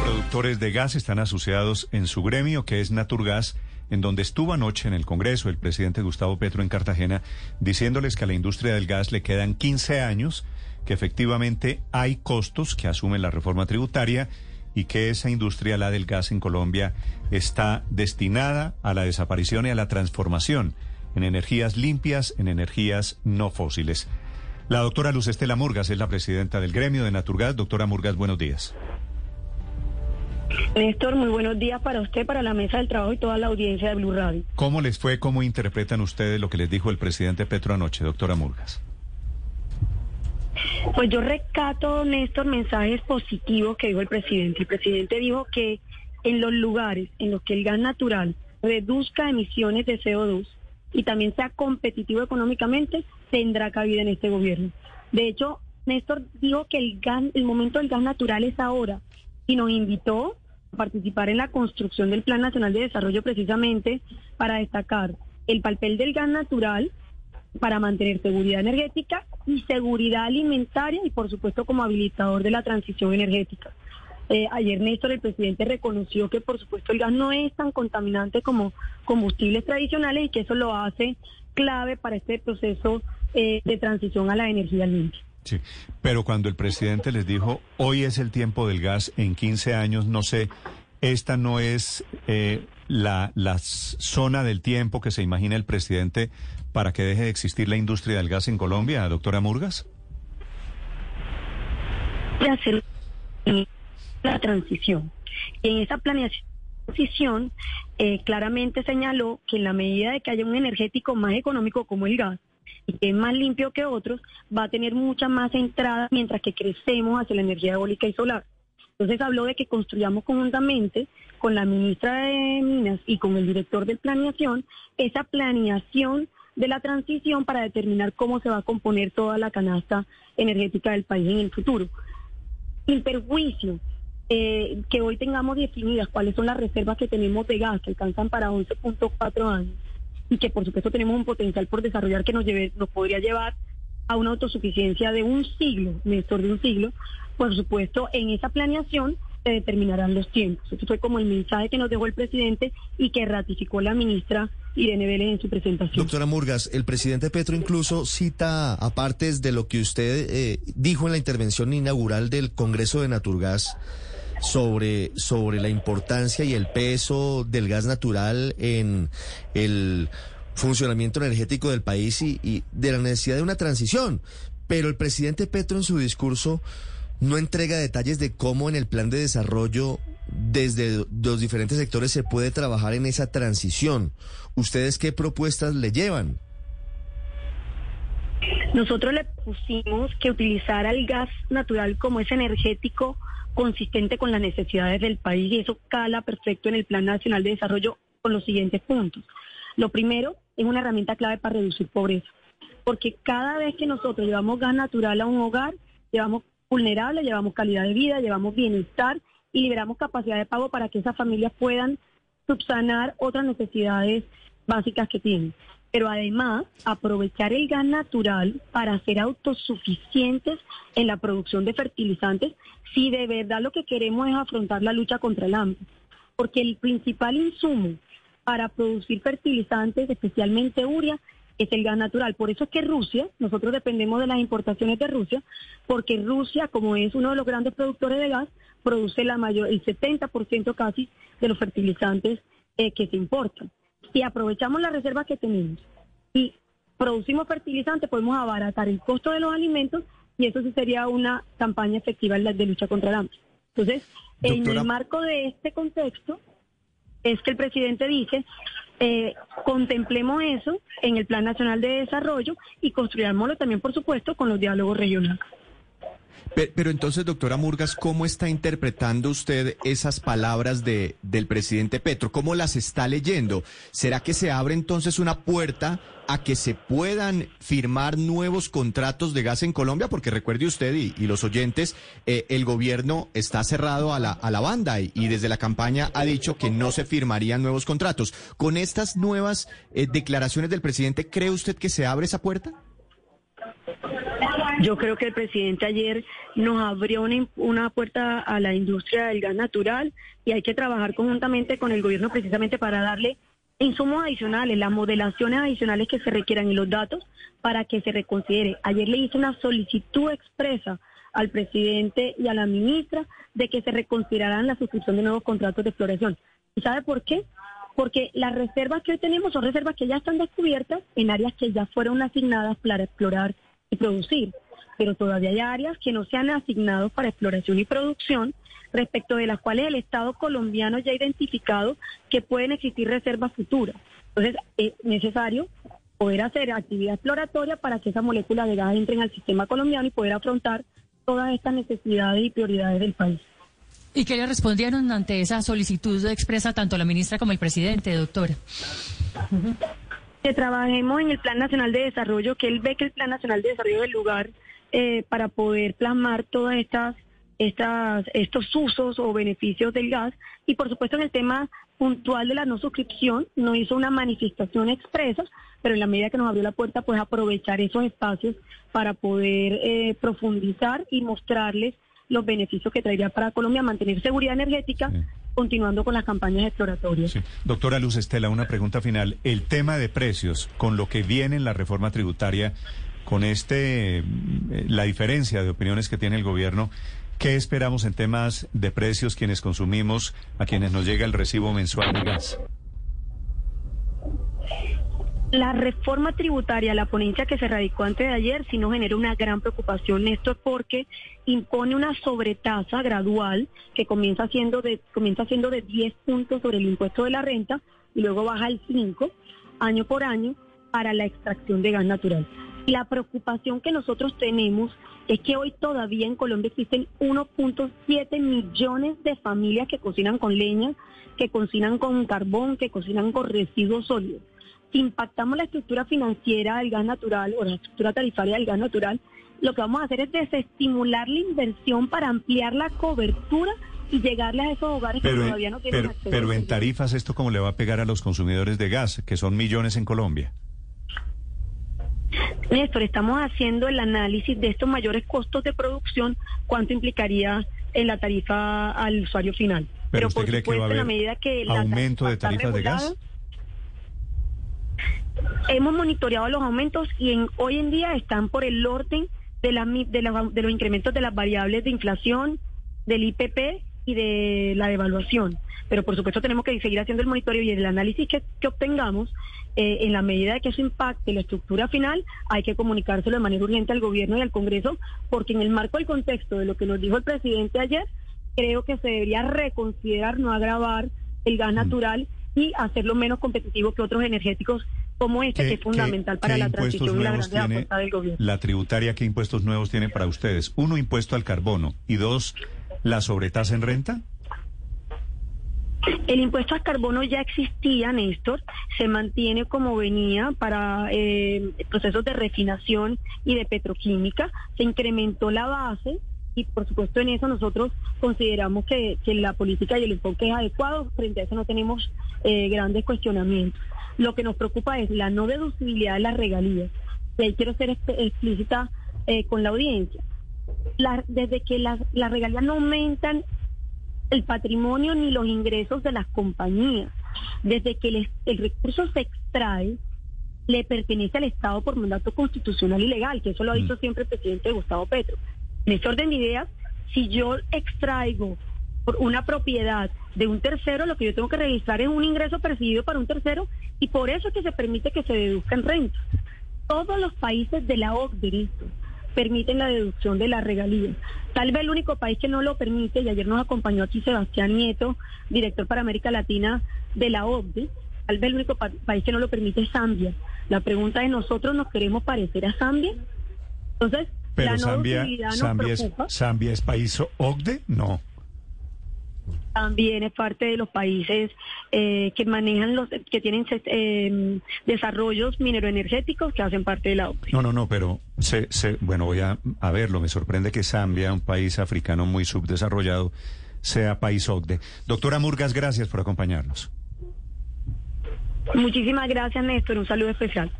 Productores de gas están asociados en su gremio, que es Naturgas, en donde estuvo anoche en el Congreso el presidente Gustavo Petro en Cartagena, diciéndoles que a la industria del gas le quedan 15 años, que efectivamente hay costos que asume la reforma tributaria y que esa industria, la del gas en Colombia, está destinada a la desaparición y a la transformación en energías limpias, en energías no fósiles. La doctora Luz Estela Murgas es la presidenta del gremio de Naturgas. Doctora Murgas, buenos días. Néstor, muy buenos días para usted, para la mesa del trabajo y toda la audiencia de Blue Radio. ¿Cómo les fue, cómo interpretan ustedes lo que les dijo el presidente Petro anoche, doctora Murgas? Pues yo recato, Néstor, mensajes positivos que dijo el presidente. El presidente dijo que en los lugares en los que el gas natural reduzca emisiones de CO2 y también sea competitivo económicamente, tendrá cabida en este gobierno. De hecho, Néstor dijo que el, gas, el momento del gas natural es ahora y nos invitó participar en la construcción del Plan Nacional de Desarrollo precisamente para destacar el papel del gas natural para mantener seguridad energética y seguridad alimentaria y por supuesto como habilitador de la transición energética. Eh, ayer Néstor, el presidente, reconoció que por supuesto el gas no es tan contaminante como combustibles tradicionales y que eso lo hace clave para este proceso eh, de transición a la energía limpia. Sí, pero cuando el presidente les dijo, hoy es el tiempo del gas, en 15 años, no sé, esta no es eh, la, la zona del tiempo que se imagina el presidente para que deje de existir la industria del gas en Colombia, doctora Murgas? hacer la transición. Y en esa planeación eh, claramente señaló que en la medida de que haya un energético más económico como el gas, y que es más limpio que otros, va a tener mucha más entrada mientras que crecemos hacia la energía eólica y solar. Entonces habló de que construyamos conjuntamente con la ministra de Minas y con el director de planeación esa planeación de la transición para determinar cómo se va a componer toda la canasta energética del país en el futuro. Sin perjuicio eh, que hoy tengamos definidas cuáles son las reservas que tenemos de gas, que alcanzan para 11.4 años, y que por supuesto tenemos un potencial por desarrollar que nos, lleve, nos podría llevar a una autosuficiencia de un siglo, Néstor, de un siglo, por supuesto, en esa planeación se determinarán los tiempos. Eso fue como el mensaje que nos dejó el presidente y que ratificó la ministra Irene Vélez en su presentación. Doctora Murgas, el presidente Petro incluso cita, aparte de lo que usted eh, dijo en la intervención inaugural del Congreso de Naturgas, sobre, sobre la importancia y el peso del gas natural en el funcionamiento energético del país y, y de la necesidad de una transición. Pero el presidente Petro en su discurso no entrega detalles de cómo en el plan de desarrollo desde los diferentes sectores se puede trabajar en esa transición. ¿Ustedes qué propuestas le llevan? Nosotros le pusimos que utilizar el gas natural como es energético consistente con las necesidades del país y eso cala perfecto en el Plan Nacional de Desarrollo con los siguientes puntos. Lo primero es una herramienta clave para reducir pobreza, porque cada vez que nosotros llevamos gas natural a un hogar, llevamos vulnerable, llevamos calidad de vida, llevamos bienestar y liberamos capacidad de pago para que esas familias puedan subsanar otras necesidades básicas que tienen. Pero además, aprovechar el gas natural para ser autosuficientes en la producción de fertilizantes si de verdad lo que queremos es afrontar la lucha contra el hambre. Porque el principal insumo para producir fertilizantes, especialmente urea, es el gas natural. Por eso es que Rusia, nosotros dependemos de las importaciones de Rusia, porque Rusia, como es uno de los grandes productores de gas, produce la mayor, el 70% casi de los fertilizantes eh, que se importan. Si aprovechamos las reservas que tenemos y producimos fertilizantes, podemos abaratar el costo de los alimentos y eso sí sería una campaña efectiva de lucha contra el hambre. Entonces, en el marco de este contexto, es que el presidente dice, eh, contemplemos eso en el Plan Nacional de Desarrollo y construyámoslo también, por supuesto, con los diálogos regionales. Pero, entonces, doctora Murgas, ¿cómo está interpretando usted esas palabras de, del presidente Petro? ¿Cómo las está leyendo? ¿Será que se abre entonces una puerta a que se puedan firmar nuevos contratos de gas en Colombia? Porque recuerde usted y, los oyentes, eh, el gobierno está cerrado a la, a la banda y, desde la campaña ha dicho que no se firmarían nuevos contratos. ¿Con estas nuevas eh, declaraciones del presidente, cree usted que se abre esa puerta? Yo creo que el presidente ayer nos abrió una, una, puerta a la industria del gas natural y hay que trabajar conjuntamente con el gobierno precisamente para darle insumos adicionales, las modelaciones adicionales que se requieran y los datos para que se reconsidere. Ayer le hice una solicitud expresa al presidente y a la ministra de que se reconsideraran la suscripción de nuevos contratos de exploración. ¿Y sabe por qué? Porque las reservas que hoy tenemos son reservas que ya están descubiertas en áreas que ya fueron asignadas para explorar y producir. Pero todavía hay áreas que no se han asignado para exploración y producción, respecto de las cuales el Estado colombiano ya ha identificado que pueden existir reservas futuras. Entonces, es necesario poder hacer actividad exploratoria para que esa molécula de gas entre al sistema colombiano y poder afrontar todas estas necesidades y prioridades del país. ¿Y qué le respondieron ante esa solicitud expresa tanto la ministra como el presidente, doctora? Que trabajemos en el Plan Nacional de Desarrollo, que él ve que el Plan Nacional de Desarrollo es el lugar eh, para poder plasmar todas estas, estas, estos usos o beneficios del gas. Y por supuesto en el tema puntual de la no suscripción, no hizo una manifestación expresa, pero en la medida que nos abrió la puerta, pues aprovechar esos espacios para poder eh, profundizar y mostrarles los beneficios que traería para Colombia mantener seguridad energética, continuando con las campañas exploratorias. Doctora Luz Estela, una pregunta final. El tema de precios, con lo que viene en la reforma tributaria, con este eh, la diferencia de opiniones que tiene el gobierno, ¿qué esperamos en temas de precios quienes consumimos, a quienes nos llega el recibo mensual de gas? La reforma tributaria, la ponencia que se radicó antes de ayer, sí nos genera una gran preocupación, Esto es porque impone una sobretasa gradual que comienza siendo de, comienza siendo de 10 puntos sobre el impuesto de la renta y luego baja al 5 año por año para la extracción de gas natural. La preocupación que nosotros tenemos es que hoy todavía en Colombia existen 1.7 millones de familias que cocinan con leña, que cocinan con carbón, que cocinan con residuos sólidos si impactamos la estructura financiera del gas natural o la estructura tarifaria del gas natural, lo que vamos a hacer es desestimular la inversión para ampliar la cobertura y llegarle a esos hogares que todavía no tienen pero, acceso. Pero en tarifas, ¿esto cómo le va a pegar a los consumidores de gas, que son millones en Colombia? Néstor, estamos haciendo el análisis de estos mayores costos de producción, cuánto implicaría en la tarifa al usuario final. Pero, usted cree que va a haber medida que aumento de tarifas de gas? Hemos monitoreado los aumentos y en, hoy en día están por el orden de, la, de, los incrementos de las variables de inflación, del IPP y de la devaluación. Pero por supuesto tenemos que seguir haciendo el monitoreo y el análisis que, obtengamos, eh, en la medida de que eso impacte la estructura final, hay que comunicárselo de manera urgente al gobierno y al Congreso, porque en el marco del contexto de lo que nos dijo el presidente ayer, creo que se debería reconsiderar no agravar el gas mm. natural y hacerlo menos competitivo que otros energéticos como este, que es fundamental para la transición y la gran del gobierno. La tributaria, ¿qué impuestos nuevos tiene para ustedes? Uno, impuesto al carbono y dos, la sobretasa en renta. El impuesto al carbono ya existía, Néstor, se mantiene como venía para eh, procesos de refinación y de petroquímica, se incrementó la base y por supuesto en eso nosotros consideramos que, la política y el enfoque es adecuado, frente a eso no tenemos eh, grandes cuestionamientos. Lo que nos preocupa es la no deducibilidad de las regalías. Y ahí quiero ser explícita eh, con la audiencia. desde que las, regalías no aumentan el patrimonio ni los ingresos de las compañías, desde que el, el recurso se extrae, le pertenece al Estado por mandato constitucional y legal, que eso lo ha dicho mm. siempre el presidente Gustavo Petro. En este orden de ideas, si yo extraigo por una propiedad de un tercero, lo que yo tengo que registrar es un ingreso percibido para un tercero y por eso es que se permite que se deduzcan rentas. Todos los países de la OCDE permiten la deducción de las regalías. Tal vez el único país que no lo permite, y ayer nos acompañó aquí Sebastián Nieto, director para América Latina de la OCDE, tal vez el único país que no lo permite es Zambia. La pregunta es, ¿nosotros nos queremos parecer a Zambia? Entonces, Pero Zambia, Zambia, es, Zambia es país OCDE? No también es parte de los países eh, que manejan los que tienen eh, desarrollos mineroenergéticos que hacen parte de la OPE. No, no, no, pero se, bueno, voy a, a verlo. Me sorprende que Zambia, un país africano muy subdesarrollado, sea país OCDE. Doctora Murgas, gracias por acompañarnos. Muchísimas gracias, Néstor. Un saludo especial.